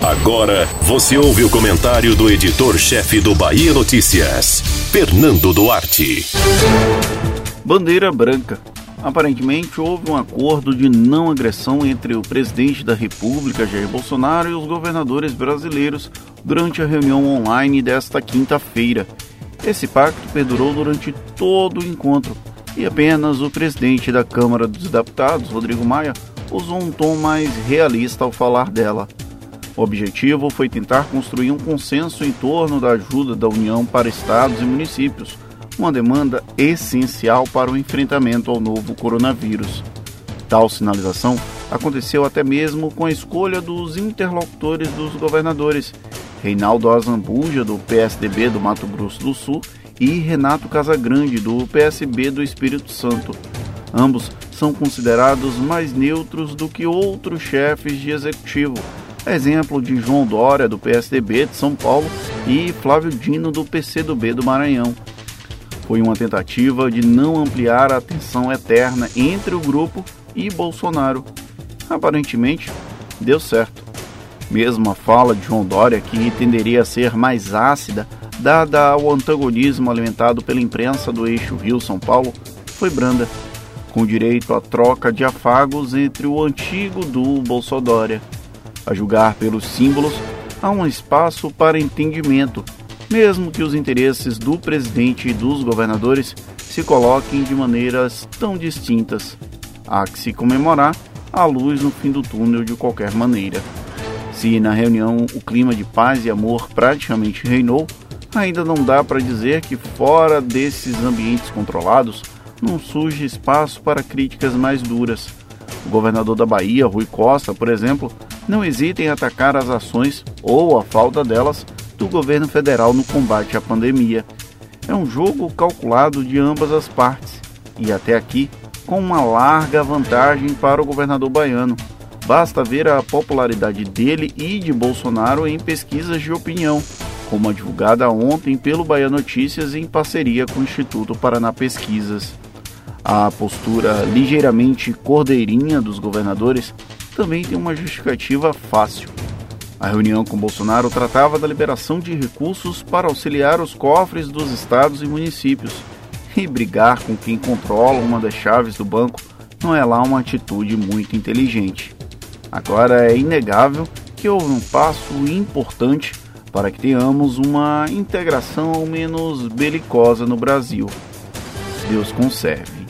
Agora você ouve o comentário do editor-chefe do Bahia Notícias, Fernando Duarte. Bandeira branca. Aparentemente houve um acordo de não agressão entre o presidente da República, Jair Bolsonaro, e os governadores brasileiros durante a reunião online desta quinta-feira. Esse pacto perdurou durante todo o encontro e apenas o presidente da Câmara dos Deputados, Rodrigo Maia, usou um tom mais realista ao falar dela. O objetivo foi tentar construir um consenso em torno da ajuda da União para estados e municípios, uma demanda essencial para o enfrentamento ao novo coronavírus. Tal sinalização aconteceu até mesmo com a escolha dos interlocutores dos governadores, Reinaldo Azambuja, do PSDB do Mato Grosso do Sul, e Renato Casagrande, do PSB do Espírito Santo. Ambos são considerados mais neutros do que outros chefes de executivo, exemplo de João Dória, do PSDB de São Paulo, e Flávio Dino, do PCdoB do Maranhão. Foi uma tentativa de não ampliar a tensão eterna entre o grupo e Bolsonaro. Aparentemente, deu certo. Mesmo a fala de João Dória, que tenderia a ser mais ácida, dada ao antagonismo alimentado pela imprensa do eixo Rio-São Paulo, foi branda com direito à troca de afagos entre o antigo duo Bolsodória. A julgar pelos símbolos, há um espaço para entendimento, mesmo que os interesses do presidente e dos governadores se coloquem de maneiras tão distintas. Há que se comemorar a luz no fim do túnel de qualquer maneira. Se na reunião o clima de paz e amor praticamente reinou, ainda não dá para dizer que fora desses ambientes controlados não surge espaço para críticas mais duras. O governador da Bahia, Rui Costa, por exemplo, não hesita em atacar as ações ou a falta delas do governo federal no combate à pandemia. É um jogo calculado de ambas as partes e até aqui com uma larga vantagem para o governador baiano. Basta ver a popularidade dele e de Bolsonaro em pesquisas de opinião, como a divulgada ontem pelo Bahia Notícias em parceria com o Instituto Paraná Pesquisas. A postura ligeiramente cordeirinha dos governadores também tem uma justificativa fácil. A reunião com Bolsonaro tratava da liberação de recursos para auxiliar os cofres dos estados e municípios. E brigar com quem controla uma das chaves do banco não é lá uma atitude muito inteligente. Agora é inegável que houve um passo importante para que tenhamos uma integração menos belicosa no Brasil. Deus conserve.